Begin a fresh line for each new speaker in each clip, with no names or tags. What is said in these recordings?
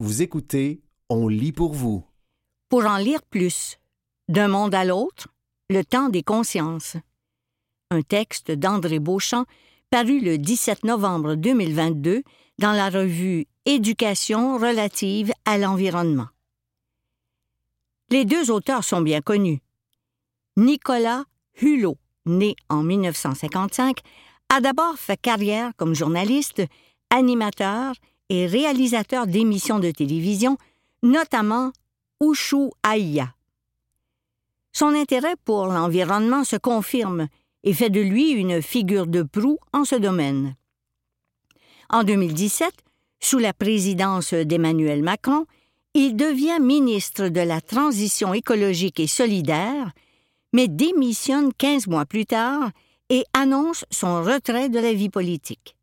Vous écoutez On lit pour vous.
Pour en lire plus, D'un monde à l'autre, Le temps des consciences. Un texte d'André Beauchamp paru le 17 novembre 2022 dans la revue Éducation relative à l'environnement. Les deux auteurs sont bien connus. Nicolas Hulot, né en 1955, a d'abord fait carrière comme journaliste, animateur et réalisateur d'émissions de télévision, notamment Ushu Aïa. Son intérêt pour l'environnement se confirme et fait de lui une figure de proue en ce domaine. En 2017, sous la présidence d'Emmanuel Macron, il devient ministre de la Transition écologique et solidaire, mais démissionne 15 mois plus tard et annonce son retrait de la vie politique.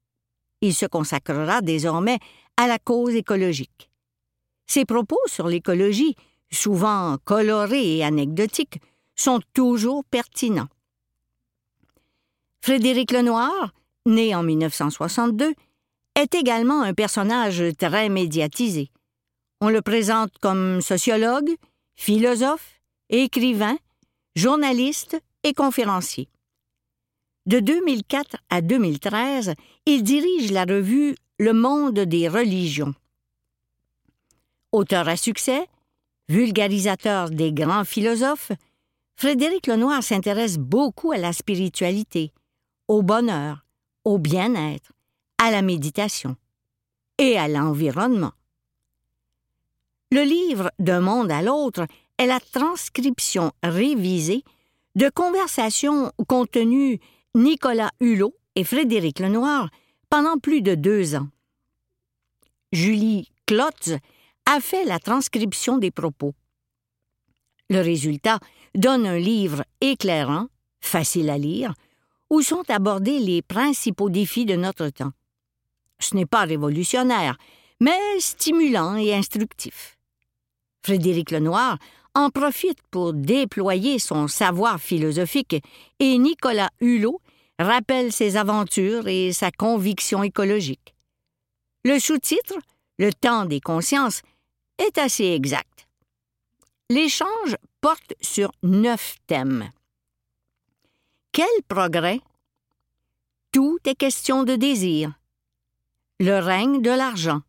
Il se consacrera désormais à la cause écologique. Ses propos sur l'écologie, souvent colorés et anecdotiques, sont toujours pertinents. Frédéric Lenoir, né en 1962, est également un personnage très médiatisé. On le présente comme sociologue, philosophe, écrivain, journaliste et conférencier. De 2004 à 2013, il dirige la revue Le Monde des religions. Auteur à succès, vulgarisateur des grands philosophes, Frédéric Lenoir s'intéresse beaucoup à la spiritualité, au bonheur, au bien-être, à la méditation et à l'environnement. Le livre D'un monde à l'autre est la transcription révisée de conversations contenues Nicolas Hulot et Frédéric Lenoir pendant plus de deux ans. Julie Klotz a fait la transcription des propos. Le résultat donne un livre éclairant, facile à lire, où sont abordés les principaux défis de notre temps. Ce n'est pas révolutionnaire, mais stimulant et instructif. Frédéric Lenoir en profite pour déployer son savoir philosophique et Nicolas Hulot rappelle ses aventures et sa conviction écologique. Le sous-titre, Le temps des consciences, est assez exact. L'échange porte sur neuf thèmes. Quel progrès? Tout est question de désir. Le règne de l'argent.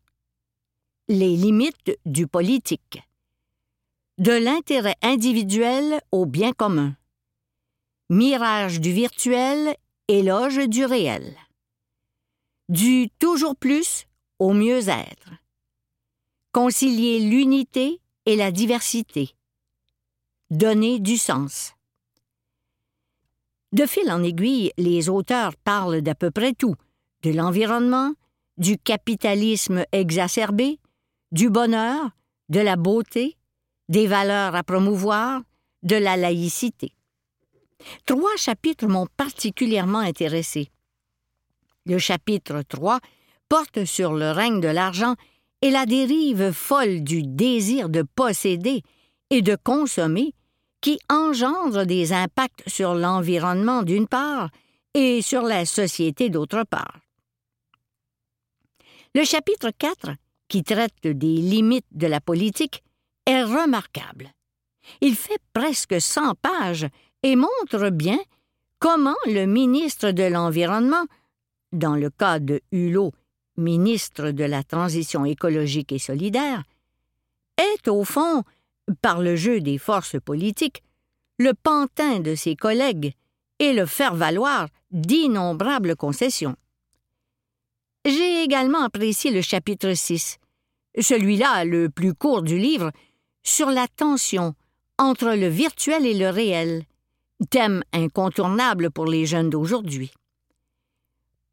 Les limites du politique. De l'intérêt individuel au bien commun. Mirage du virtuel, éloge du réel. Du toujours plus au mieux-être. Concilier l'unité et la diversité. Donner du sens. De fil en aiguille, les auteurs parlent d'à peu près tout, de l'environnement, du capitalisme exacerbé, du bonheur, de la beauté, des valeurs à promouvoir, de la laïcité. Trois chapitres m'ont particulièrement intéressé. Le chapitre 3 porte sur le règne de l'argent et la dérive folle du désir de posséder et de consommer qui engendre des impacts sur l'environnement d'une part et sur la société d'autre part. Le chapitre 4, qui traite des limites de la politique, est remarquable. Il fait presque 100 pages et montre bien comment le ministre de l'Environnement, dans le cas de Hulot, ministre de la Transition écologique et solidaire, est au fond par le jeu des forces politiques, le pantin de ses collègues et le faire valoir d'innombrables concessions. J'ai également apprécié le chapitre 6, celui-là le plus court du livre, sur la tension entre le virtuel et le réel, thème incontournable pour les jeunes d'aujourd'hui.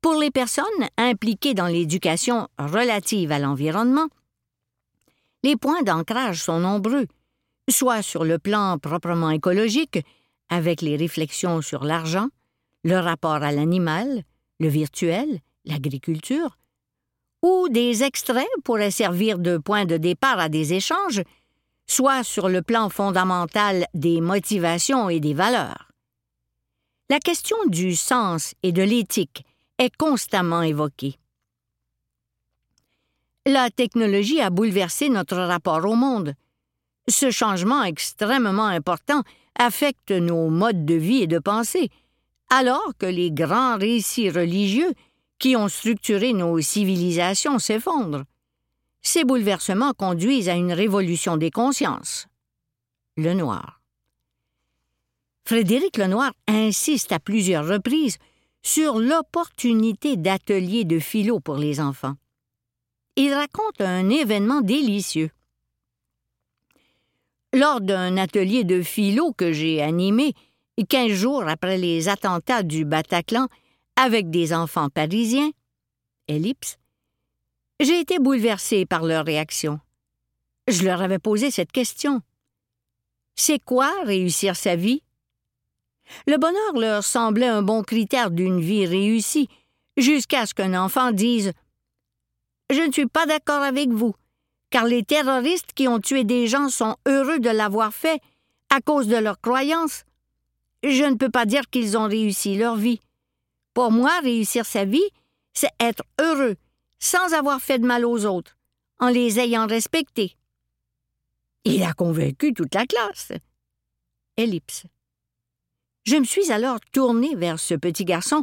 Pour les personnes impliquées dans l'éducation relative à l'environnement, les points d'ancrage sont nombreux, soit sur le plan proprement écologique, avec les réflexions sur l'argent, le rapport à l'animal, le virtuel, l'agriculture, ou des extraits pourraient servir de point de départ à des échanges, soit sur le plan fondamental des motivations et des valeurs. La question du sens et de l'éthique est constamment évoquée. La technologie a bouleversé notre rapport au monde. Ce changement extrêmement important affecte nos modes de vie et de pensée, alors que les grands récits religieux qui ont structuré nos civilisations s'effondrent. Ces bouleversements conduisent à une révolution des consciences. Le noir. Frédéric Lenoir insiste à plusieurs reprises sur l'opportunité d'ateliers de philo pour les enfants. Il raconte un événement délicieux. Lors d'un atelier de philo que j'ai animé quinze jours après les attentats du Bataclan avec des enfants parisiens, ellipse, j'ai été bouleversé par leur réaction. Je leur avais posé cette question. C'est quoi réussir sa vie? Le bonheur leur semblait un bon critère d'une vie réussie, jusqu'à ce qu'un enfant dise Je ne suis pas d'accord avec vous, car les terroristes qui ont tué des gens sont heureux de l'avoir fait à cause de leurs croyances. Je ne peux pas dire qu'ils ont réussi leur vie. Pour moi, réussir sa vie, c'est être heureux, sans avoir fait de mal aux autres, en les ayant respectés. Il a convaincu toute la classe. Ellipse. Je me suis alors tournée vers ce petit garçon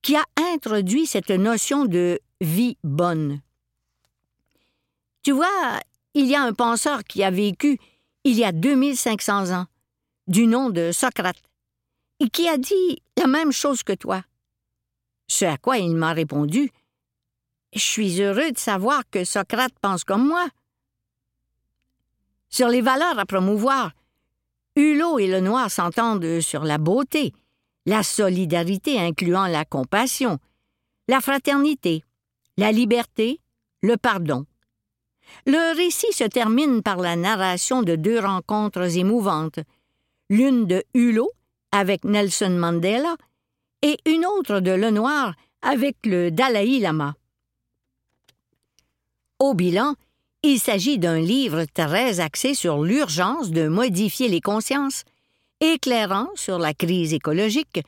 qui a introduit cette notion de vie bonne. Tu vois, il y a un penseur qui a vécu il y a 2500 ans, du nom de Socrate, et qui a dit la même chose que toi. Ce à quoi il m'a répondu Je suis heureux de savoir que Socrate pense comme moi. Sur les valeurs à promouvoir, Hulot et Lenoir s'entendent sur la beauté, la solidarité incluant la compassion, la fraternité, la liberté, le pardon. Le récit se termine par la narration de deux rencontres émouvantes, l'une de Hulot avec Nelson Mandela et une autre de Lenoir avec le Dalai Lama. Au bilan, il s'agit d'un livre très axé sur l'urgence de modifier les consciences, éclairant sur la crise écologique,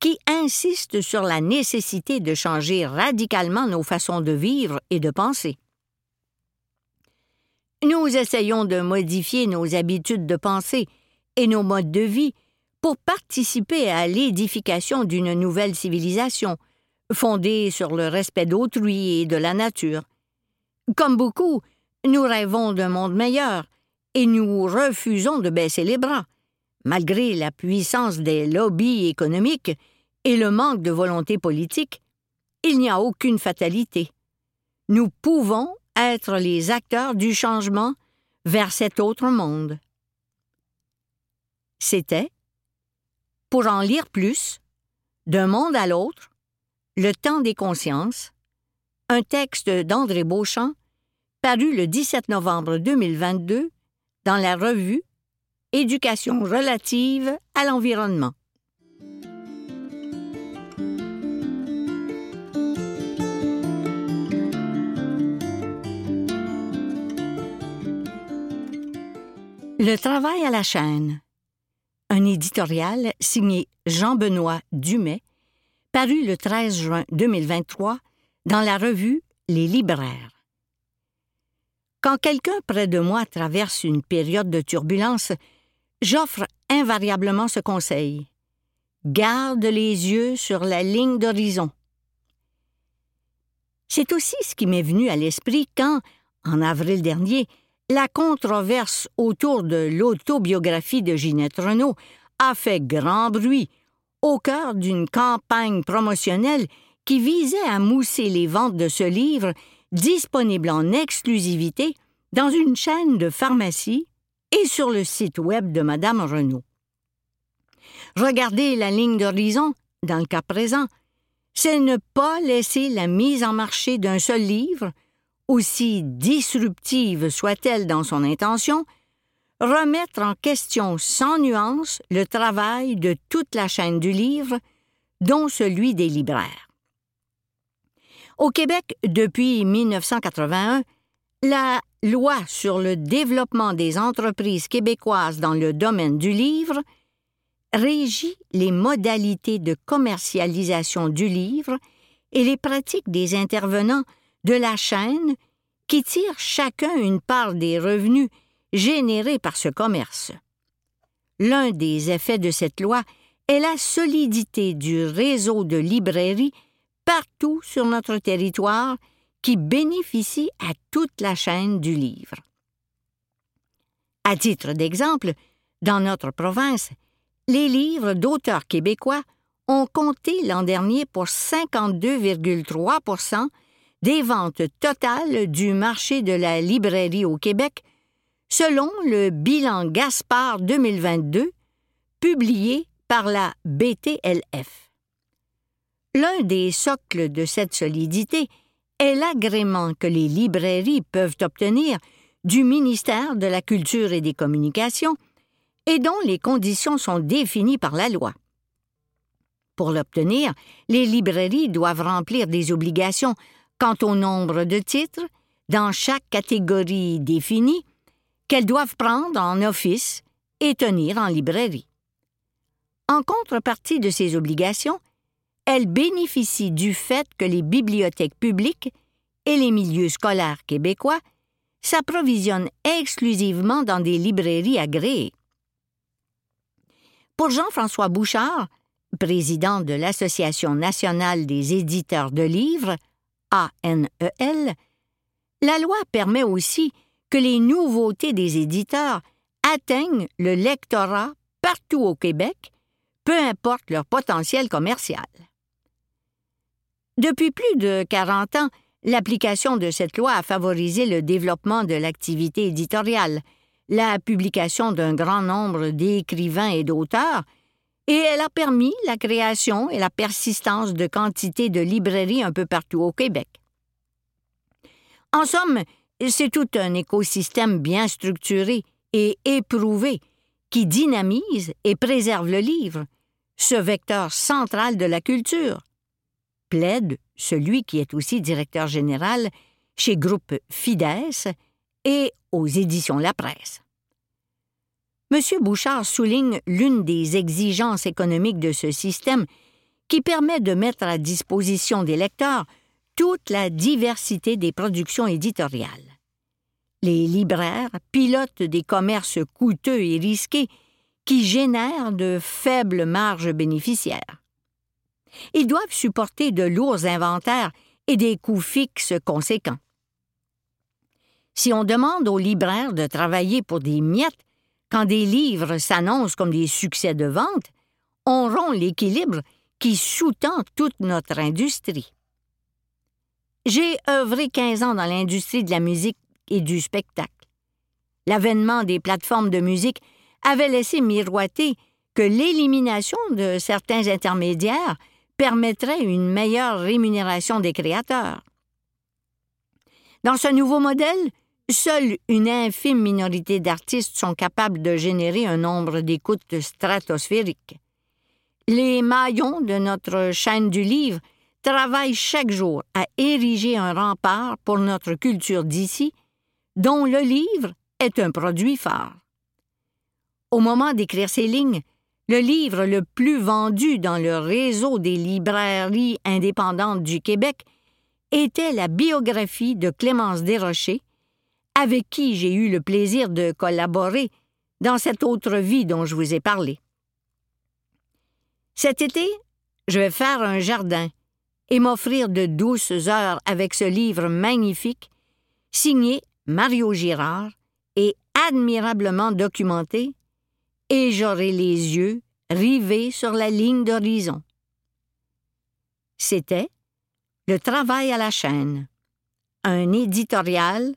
qui insiste sur la nécessité de changer radicalement nos façons de vivre et de penser. Nous essayons de modifier nos habitudes de pensée et nos modes de vie pour participer à l'édification d'une nouvelle civilisation, fondée sur le respect d'autrui et de la nature. Comme beaucoup, nous rêvons d'un monde meilleur et nous refusons de baisser les bras, malgré la puissance des lobbies économiques et le manque de volonté politique. Il n'y a aucune fatalité. Nous pouvons être les acteurs du changement vers cet autre monde. C'était, pour en lire plus, d'un monde à l'autre, le temps des consciences, un texte d'André Beauchamp paru le 17 novembre 2022 dans la revue Éducation relative à l'environnement. Le travail à la chaîne. Un éditorial signé Jean-Benoît Dumais, paru le 13 juin 2023 dans la revue Les Libraires. Quand quelqu'un près de moi traverse une période de turbulence, j'offre invariablement ce conseil. Garde les yeux sur la ligne d'horizon. C'est aussi ce qui m'est venu à l'esprit quand, en avril dernier, la controverse autour de l'autobiographie de Ginette Renault a fait grand bruit au cœur d'une campagne promotionnelle qui visait à mousser les ventes de ce livre disponible en exclusivité dans une chaîne de pharmacie et sur le site web de Madame Renault. Regarder la ligne d'horizon, dans le cas présent, c'est ne pas laisser la mise en marché d'un seul livre, aussi disruptive soit-elle dans son intention, remettre en question sans nuance le travail de toute la chaîne du livre, dont celui des libraires. Au Québec, depuis 1981, la loi sur le développement des entreprises québécoises dans le domaine du livre régit les modalités de commercialisation du livre et les pratiques des intervenants de la chaîne qui tirent chacun une part des revenus générés par ce commerce. L'un des effets de cette loi est la solidité du réseau de librairies partout sur notre territoire qui bénéficie à toute la chaîne du livre. À titre d'exemple, dans notre province, les livres d'auteurs québécois ont compté l'an dernier pour 52,3% des ventes totales du marché de la librairie au Québec, selon le bilan Gaspard 2022, publié par la BTLF. L'un des socles de cette solidité est l'agrément que les librairies peuvent obtenir du ministère de la Culture et des Communications et dont les conditions sont définies par la loi. Pour l'obtenir, les librairies doivent remplir des obligations quant au nombre de titres dans chaque catégorie définie qu'elles doivent prendre en office et tenir en librairie. En contrepartie de ces obligations, elles bénéficient du fait que les bibliothèques publiques et les milieux scolaires québécois s'approvisionnent exclusivement dans des librairies agréées. Pour Jean-François Bouchard, président de l'Association nationale des éditeurs de livres, ANEL, la loi permet aussi que les nouveautés des éditeurs atteignent le lectorat partout au Québec, peu importe leur potentiel commercial. Depuis plus de 40 ans, l'application de cette loi a favorisé le développement de l'activité éditoriale, la publication d'un grand nombre d'écrivains et d'auteurs, et elle a permis la création et la persistance de quantités de librairies un peu partout au Québec. En somme, c'est tout un écosystème bien structuré et éprouvé qui dynamise et préserve le livre, ce vecteur central de la culture, plaide celui qui est aussi directeur général chez Groupe Fides et aux éditions La Presse. M. Bouchard souligne l'une des exigences économiques de ce système qui permet de mettre à disposition des lecteurs toute la diversité des productions éditoriales. Les libraires pilotent des commerces coûteux et risqués qui génèrent de faibles marges bénéficiaires. Ils doivent supporter de lourds inventaires et des coûts fixes conséquents. Si on demande aux libraires de travailler pour des miettes, quand des livres s'annoncent comme des succès de vente, on rompt l'équilibre qui sous-tend toute notre industrie. J'ai œuvré 15 ans dans l'industrie de la musique et du spectacle. L'avènement des plateformes de musique avait laissé miroiter que l'élimination de certains intermédiaires permettrait une meilleure rémunération des créateurs. Dans ce nouveau modèle, seule une infime minorité d'artistes sont capables de générer un nombre d'écoutes stratosphériques. Les maillons de notre chaîne du livre travaillent chaque jour à ériger un rempart pour notre culture d'ici, dont le livre est un produit phare. Au moment d'écrire ces lignes, le livre le plus vendu dans le réseau des librairies indépendantes du Québec était la biographie de Clémence Desrochers, avec qui j'ai eu le plaisir de collaborer dans cette autre vie dont je vous ai parlé. Cet été, je vais faire un jardin et m'offrir de douces heures avec ce livre magnifique, signé Mario Girard et admirablement documenté et j'aurai les yeux rivés sur la ligne d'horizon. C'était Le travail à la chaîne, un éditorial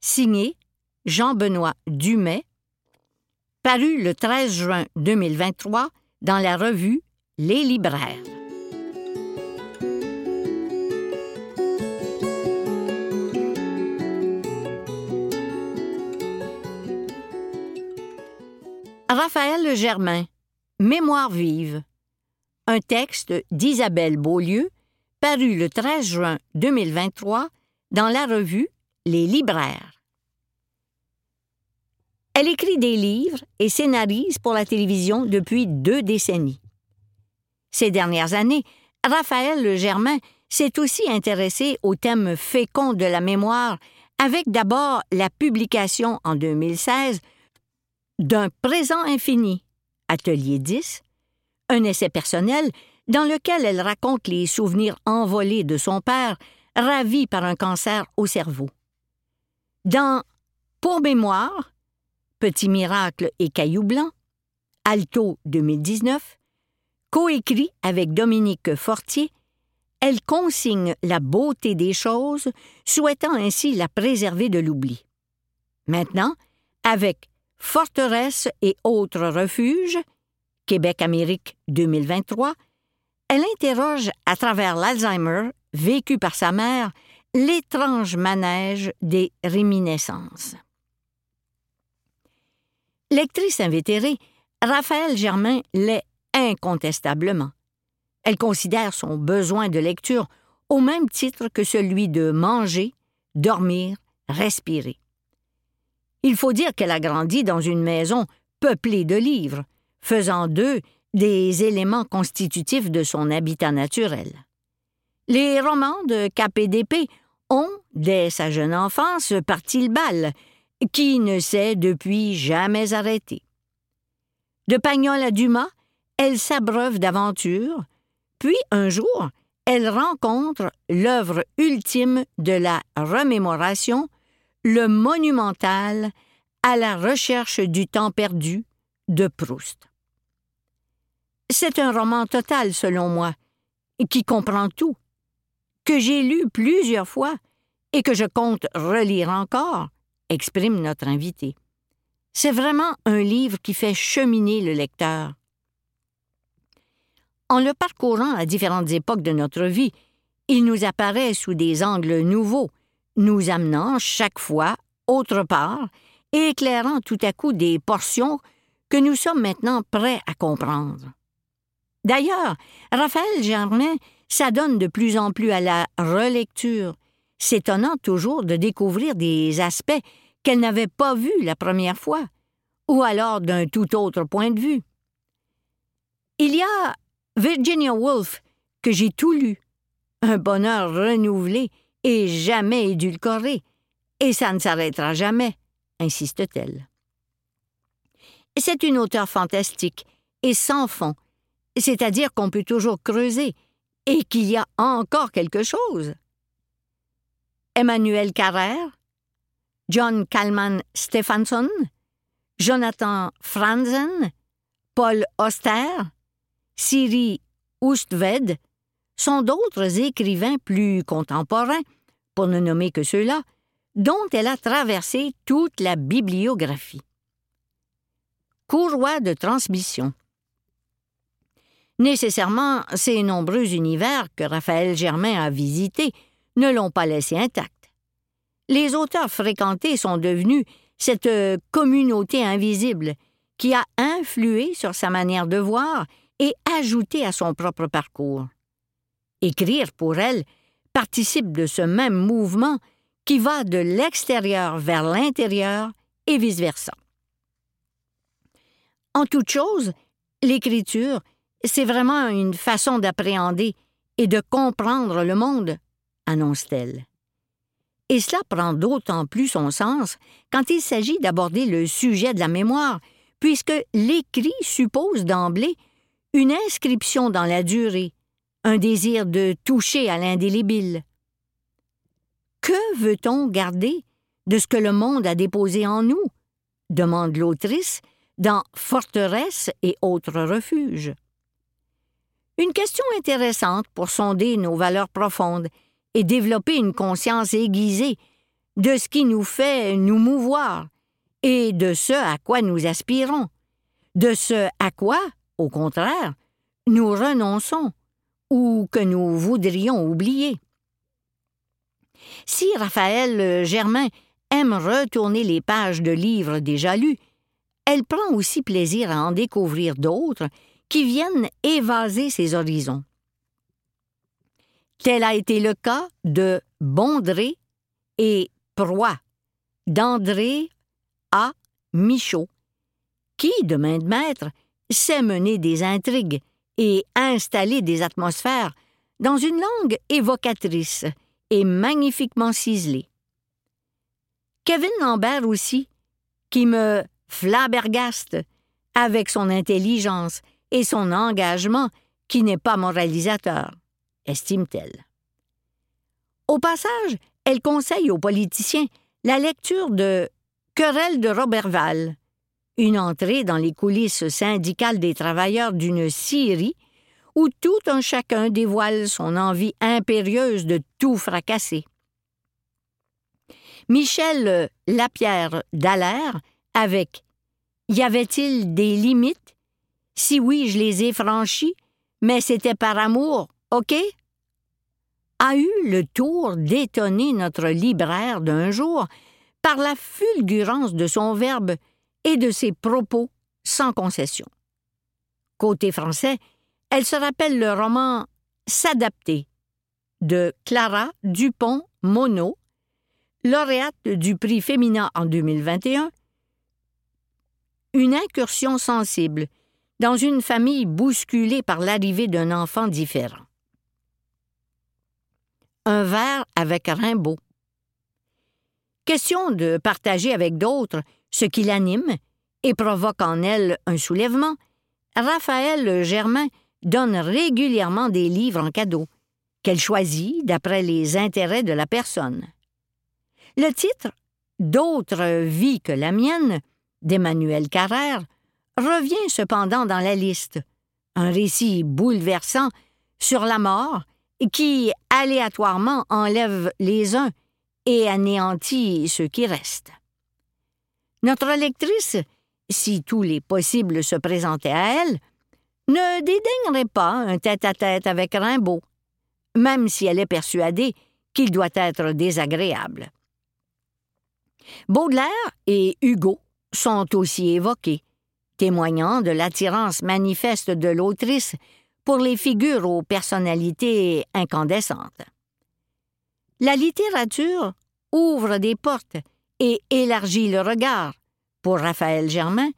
signé Jean-Benoît Dumais, paru le 13 juin 2023 dans la revue Les libraires. Raphaël Germain, Mémoire vive. Un texte d'Isabelle Beaulieu, paru le 13 juin 2023 dans la revue Les libraires. Elle écrit des livres et scénarise pour la télévision depuis deux décennies. Ces dernières années, Raphaël Germain s'est aussi intéressée au thème fécond de la mémoire avec d'abord la publication en 2016 d'un présent infini, Atelier 10, un essai personnel dans lequel elle raconte les souvenirs envolés de son père, ravi par un cancer au cerveau. Dans Pour mémoire, Petit miracle et Caillou blanc, Alto 2019, coécrit avec Dominique Fortier, elle consigne la beauté des choses, souhaitant ainsi la préserver de l'oubli. Maintenant, avec Forteresse et autres refuges, Québec-Amérique 2023, elle interroge à travers l'Alzheimer, vécu par sa mère, l'étrange manège des réminiscences. Lectrice invétérée, Raphaël Germain l'est incontestablement. Elle considère son besoin de lecture au même titre que celui de manger, dormir, respirer. Il faut dire qu'elle a grandi dans une maison peuplée de livres, faisant d'eux des éléments constitutifs de son habitat naturel. Les romans de KPDP ont, dès sa jeune enfance, parti le bal, qui ne s'est depuis jamais arrêté. De Pagnol à Dumas, elle s'abreuve d'aventures, puis un jour, elle rencontre l'œuvre ultime de la remémoration, le monumental à la recherche du temps perdu de Proust. C'est un roman total, selon moi, qui comprend tout, que j'ai lu plusieurs fois et que je compte relire encore, exprime notre invité. C'est vraiment un livre qui fait cheminer le lecteur. En le parcourant à différentes époques de notre vie, il nous apparaît sous des angles nouveaux, nous amenant chaque fois autre part et éclairant tout à coup des portions que nous sommes maintenant prêts à comprendre. D'ailleurs, Raphaël Germain s'adonne de plus en plus à la relecture, s'étonnant toujours de découvrir des aspects qu'elle n'avait pas vus la première fois, ou alors d'un tout autre point de vue. Il y a Virginia Woolf, que j'ai tout lu, un bonheur renouvelé et jamais édulcoré, et ça ne s'arrêtera jamais, insiste-t-elle. C'est une auteure fantastique et sans fond, c'est-à-dire qu'on peut toujours creuser et qu'il y a encore quelque chose. Emmanuel Carrère, John Kalman Stephenson, Jonathan Franzen, Paul Auster, Siri Oustved sont d'autres écrivains plus contemporains, pour ne nommer que ceux-là, dont elle a traversé toute la bibliographie. Courroie de transmission. Nécessairement, ces nombreux univers que Raphaël Germain a visités ne l'ont pas laissé intact. Les auteurs fréquentés sont devenus cette communauté invisible qui a influé sur sa manière de voir et ajouté à son propre parcours. Écrire, pour elle, participe de ce même mouvement qui va de l'extérieur vers l'intérieur et vice-versa. En toute chose, l'écriture, c'est vraiment une façon d'appréhender et de comprendre le monde, annonce-t-elle. Et cela prend d'autant plus son sens quand il s'agit d'aborder le sujet de la mémoire, puisque l'écrit suppose d'emblée une inscription dans la durée, un désir de toucher à l'indélébile. Que veut-on garder de ce que le monde a déposé en nous? demande l'autrice dans Forteresse et autres refuges. Une question intéressante pour sonder nos valeurs profondes et développer une conscience aiguisée de ce qui nous fait nous mouvoir et de ce à quoi nous aspirons, de ce à quoi, au contraire, nous renonçons ou que nous voudrions oublier. Si Raphaël Germain aime retourner les pages de livres déjà lus, elle prend aussi plaisir à en découvrir d'autres qui viennent évaser ses horizons. Tel a été le cas de Bondré et Proie, d'André A. Michaud, qui, de main de maître, sait mener des intrigues et installer des atmosphères dans une langue évocatrice et magnifiquement ciselée. Kevin Lambert aussi, qui me flabbergaste avec son intelligence et son engagement qui n'est pas moralisateur, estime-t-elle. Au passage, elle conseille aux politiciens la lecture de Querelle de Robertval, une entrée dans les coulisses syndicales des travailleurs d'une Syrie où tout un chacun dévoile son envie impérieuse de tout fracasser. Michel Lapierre Dallaire avec Y avait-il des limites? Si oui, je les ai franchies, mais c'était par amour, OK? a eu le tour d'étonner notre libraire d'un jour par la fulgurance de son verbe et de ses propos sans concession. Côté français, elle se rappelle le roman S'adapter de Clara Dupont-Mono, lauréate du prix féminin en 2021, une incursion sensible dans une famille bousculée par l'arrivée d'un enfant différent. Un verre avec Rimbaud. Question de partager avec d'autres ce qui l'anime et provoque en elle un soulèvement, Raphaël Germain donne régulièrement des livres en cadeau, qu'elle choisit d'après les intérêts de la personne. Le titre D'autres vies que la mienne d'Emmanuel Carrère revient cependant dans la liste, un récit bouleversant sur la mort qui aléatoirement enlève les uns et anéantit ceux qui restent. Notre lectrice, si tous les possibles se présentaient à elle, ne dédaignerait pas un tête-à-tête avec Rimbaud, même si elle est persuadée qu'il doit être désagréable. Baudelaire et Hugo sont aussi évoqués, témoignant de l'attirance manifeste de l'autrice pour les figures aux personnalités incandescentes. La littérature ouvre des portes et élargit le regard pour Raphaël Germain,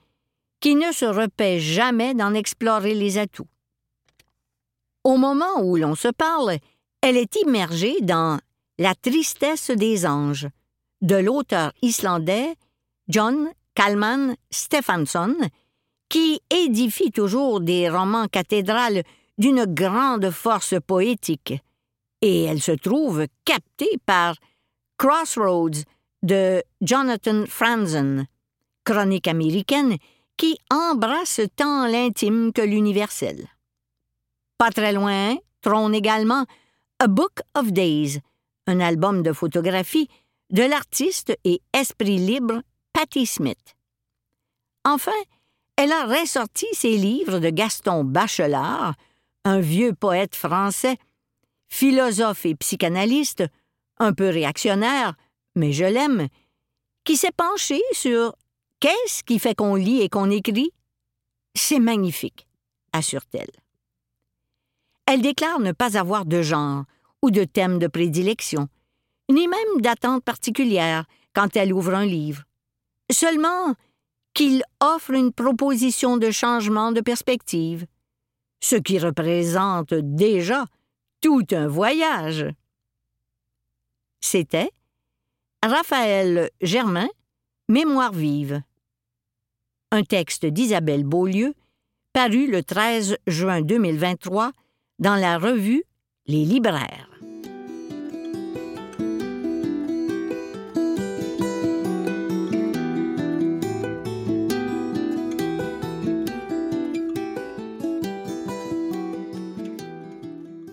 qui ne se repaît jamais d'en explorer les atouts. Au moment où l'on se parle, elle est immergée dans La tristesse des anges de l'auteur islandais John Kalman Stefansson, qui édifie toujours des romans cathédrales d'une grande force poétique, et elle se trouve captée par Crossroads de Jonathan Franzen, chronique américaine qui embrasse tant l'intime que l'universel. Pas très loin trône également A Book of Days, un album de photographie de l'artiste et esprit libre Patti Smith. Enfin, elle a ressorti ses livres de Gaston Bachelard, un vieux poète français, philosophe et psychanalyste, un peu réactionnaire, mais je l'aime, qui s'est penché sur qu'est-ce qui fait qu'on lit et qu'on écrit. C'est magnifique, assure-t-elle. Elle déclare ne pas avoir de genre ou de thème de prédilection, ni même d'attente particulière quand elle ouvre un livre. Seulement qu'il offre une proposition de changement de perspective, ce qui représente déjà tout un voyage. C'était Raphaël Germain, Mémoire vive. Un texte d'Isabelle Beaulieu, paru le 13 juin 2023 dans la revue Les libraires.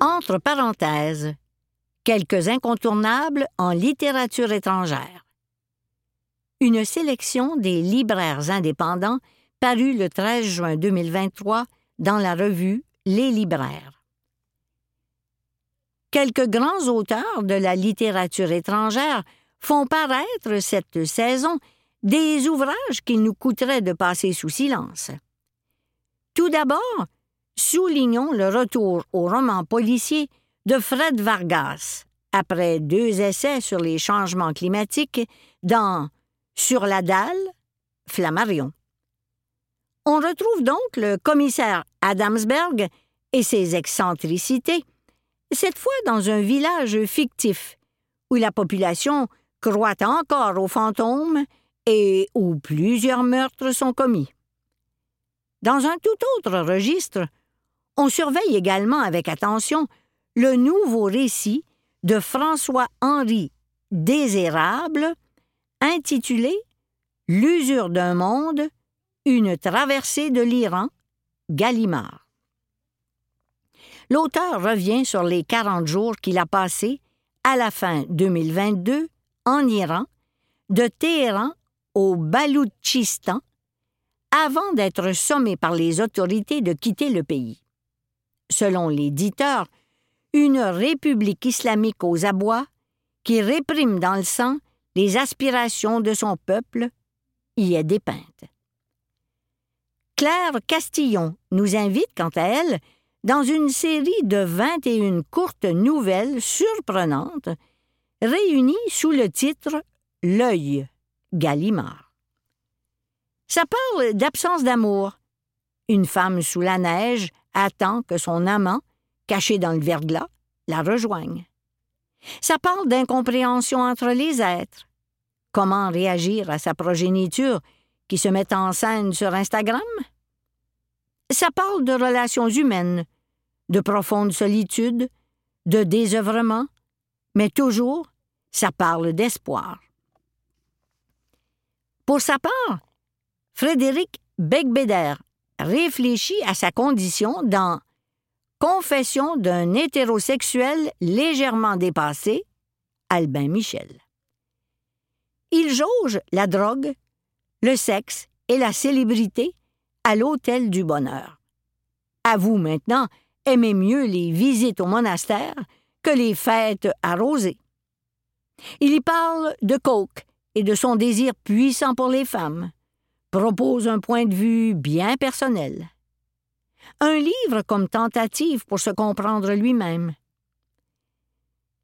Entre parenthèses, quelques incontournables en littérature étrangère. Une sélection des libraires indépendants parue le 13 juin 2023 dans la revue Les libraires. Quelques grands auteurs de la littérature étrangère font paraître cette saison des ouvrages qu'il nous coûterait de passer sous silence. Tout d'abord, soulignons le retour au roman policier de Fred Vargas, après deux essais sur les changements climatiques dans Sur la dalle, Flammarion. On retrouve donc le commissaire Adamsberg et ses excentricités, Cette fois dans un village fictif, où la population croit encore aux fantômes et où plusieurs meurtres sont commis. Dans un tout autre registre, on surveille également avec attention le nouveau récit de François-Henri Désérable, intitulé L'usure d'un monde, une traversée de l'Iran, Gallimard. L'auteur revient sur les 40 jours qu'il a passés à la fin 2022 en Iran, de Téhéran au Baloutchistan, avant d'être sommé par les autorités de quitter le pays. Selon l'éditeur, une république islamique aux abois qui réprime dans le sang les aspirations de son peuple y est dépeinte. Claire Castillon nous invite, quant à elle, dans une série de 21 courtes nouvelles surprenantes réunies sous le titre L'œil, Gallimard. Ça parle d'absence d'amour. Une femme sous la neige attend que son amant, caché dans le verglas, la rejoigne. Ça parle d'incompréhension entre les êtres. Comment réagir à sa progéniture qui se met en scène sur Instagram? Ça parle de relations humaines, de profonde solitude, de désœuvrement, mais toujours, ça parle d'espoir. Pour sa part, Frédéric Becbéder réfléchit à sa condition dans Confession d'un hétérosexuel légèrement dépassé, Albin Michel. Il jauge la drogue, le sexe et la célébrité à l'hôtel du bonheur. À vous maintenant, aimez mieux les visites au monastère que les fêtes arrosées. Il y parle de coke et de son désir puissant pour les femmes, propose un point de vue bien personnel. Un livre comme tentative pour se comprendre lui-même.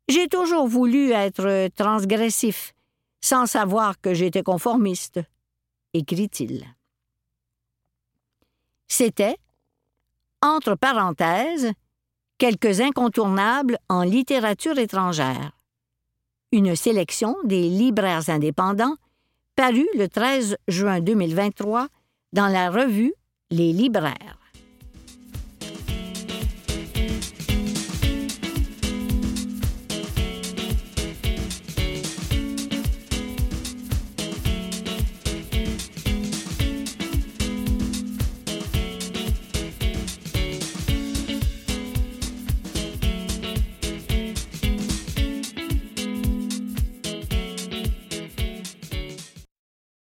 J'ai toujours voulu être transgressif, sans savoir que j'étais conformiste, écrit-il. C'était, entre parenthèses, quelques incontournables en littérature étrangère. Une sélection des libraires indépendants parue le 13 juin 2023 dans la revue Les libraires.